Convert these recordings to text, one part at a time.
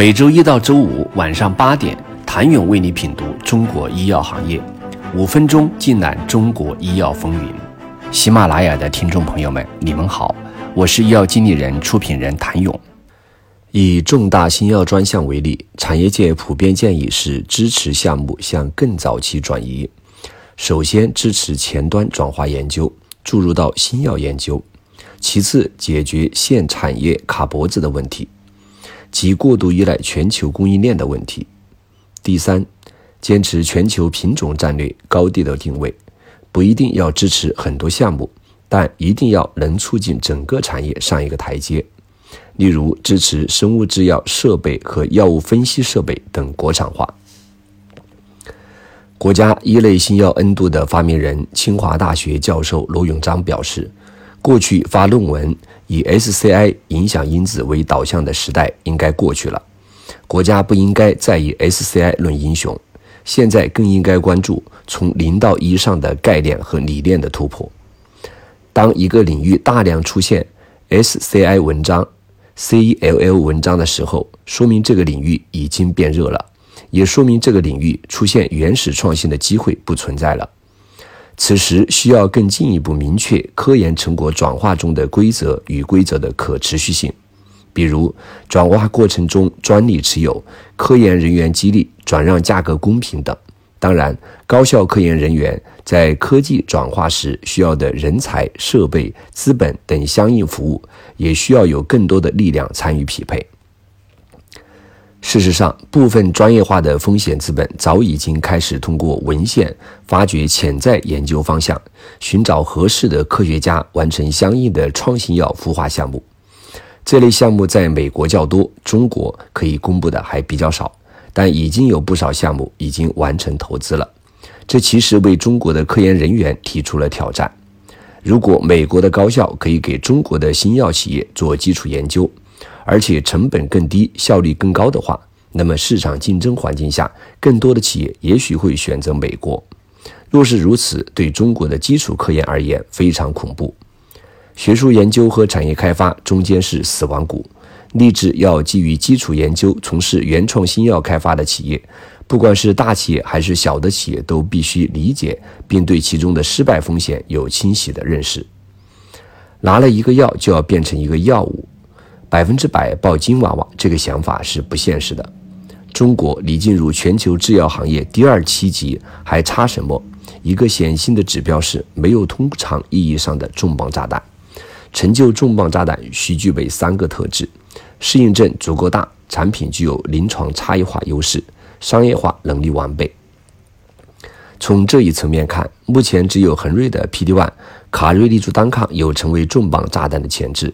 每周一到周五晚上八点，谭勇为你品读中国医药行业，五分钟尽览中国医药风云。喜马拉雅的听众朋友们，你们好，我是医药经理人、出品人谭勇。以重大新药专项为例，产业界普遍建议是支持项目向更早期转移。首先，支持前端转化研究，注入到新药研究；其次，解决现产业卡脖子的问题。即过度依赖全球供应链的问题。第三，坚持全球品种战略高地的定位，不一定要支持很多项目，但一定要能促进整个产业上一个台阶。例如，支持生物制药设备和药物分析设备等国产化。国家一类新药 N 度的发明人、清华大学教授罗永章表示。过去发论文以 SCI 影响因子为导向的时代应该过去了，国家不应该再以 SCI 论英雄，现在更应该关注从零到一上的概念和理念的突破。当一个领域大量出现 SCI 文章、CELL 文章的时候，说明这个领域已经变热了，也说明这个领域出现原始创新的机会不存在了。此时需要更进一步明确科研成果转化中的规则与规则的可持续性，比如转化过程中专利持有、科研人员激励、转让价格公平等。当然，高校科研人员在科技转化时需要的人才、设备、资本等相应服务，也需要有更多的力量参与匹配。事实上，部分专业化的风险资本早已经开始通过文献发掘潜在研究方向，寻找合适的科学家，完成相应的创新药孵化项目。这类项目在美国较多，中国可以公布的还比较少，但已经有不少项目已经完成投资了。这其实为中国的科研人员提出了挑战。如果美国的高校可以给中国的新药企业做基础研究，而且成本更低、效率更高的话，那么市场竞争环境下，更多的企业也许会选择美国。若是如此，对中国的基础科研而言非常恐怖。学术研究和产业开发中间是死亡谷。立志要基于基础研究从事原创新药开发的企业，不管是大企业还是小的企业，都必须理解并对其中的失败风险有清晰的认识。拿了一个药就要变成一个药物。百分之百抱金娃娃，这个想法是不现实的。中国离进入全球制药行业第二七级还差什么？一个显性的指标是没有通常意义上的重磅炸弹。成就重磅炸弹需具备三个特质：适应症足够大，产品具有临床差异化优势，商业化能力完备。从这一层面看，目前只有恒瑞的 PD-1 卡瑞利珠单抗有成为重磅炸弹的潜质。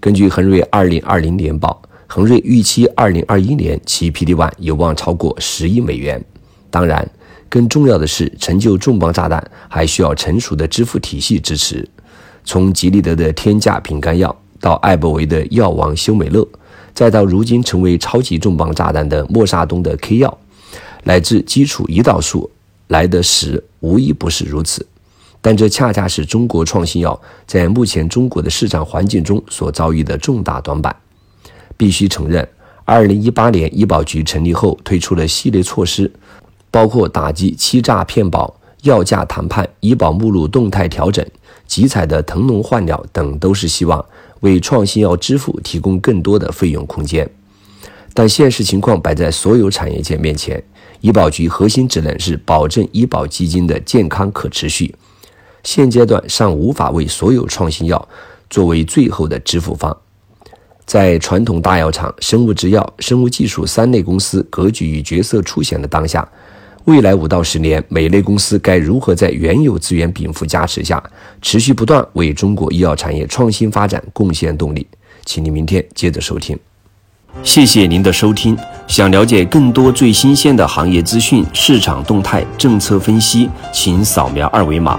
根据恒瑞二零二零年报，恒瑞预期二零二一年其 P D one 有望超过十亿美元。当然，更重要的是，成就重磅炸弹还需要成熟的支付体系支持。从吉利德的天价品肝药，到艾伯维的药王休美乐，再到如今成为超级重磅炸弹的默沙东的 K 药，乃至基础胰岛素来的时，无一不是如此。但这恰恰是中国创新药在目前中国的市场环境中所遭遇的重大短板。必须承认，二零一八年医保局成立后推出了系列措施，包括打击欺诈骗保、药价谈判、医保目录动态调整、集采的腾笼换鸟等，都是希望为创新药支付提供更多的费用空间。但现实情况摆在所有产业界面前，医保局核心职能是保证医保基金的健康可持续。现阶段尚无法为所有创新药作为最后的支付方。在传统大药厂、生物制药、生物技术三类公司格局与角色初显的当下，未来五到十年，每类公司该如何在原有资源禀赋加持下，持续不断为中国医药产业创新发展贡献动力？请您明天接着收听。谢谢您的收听。想了解更多最新鲜的行业资讯、市场动态、政策分析，请扫描二维码。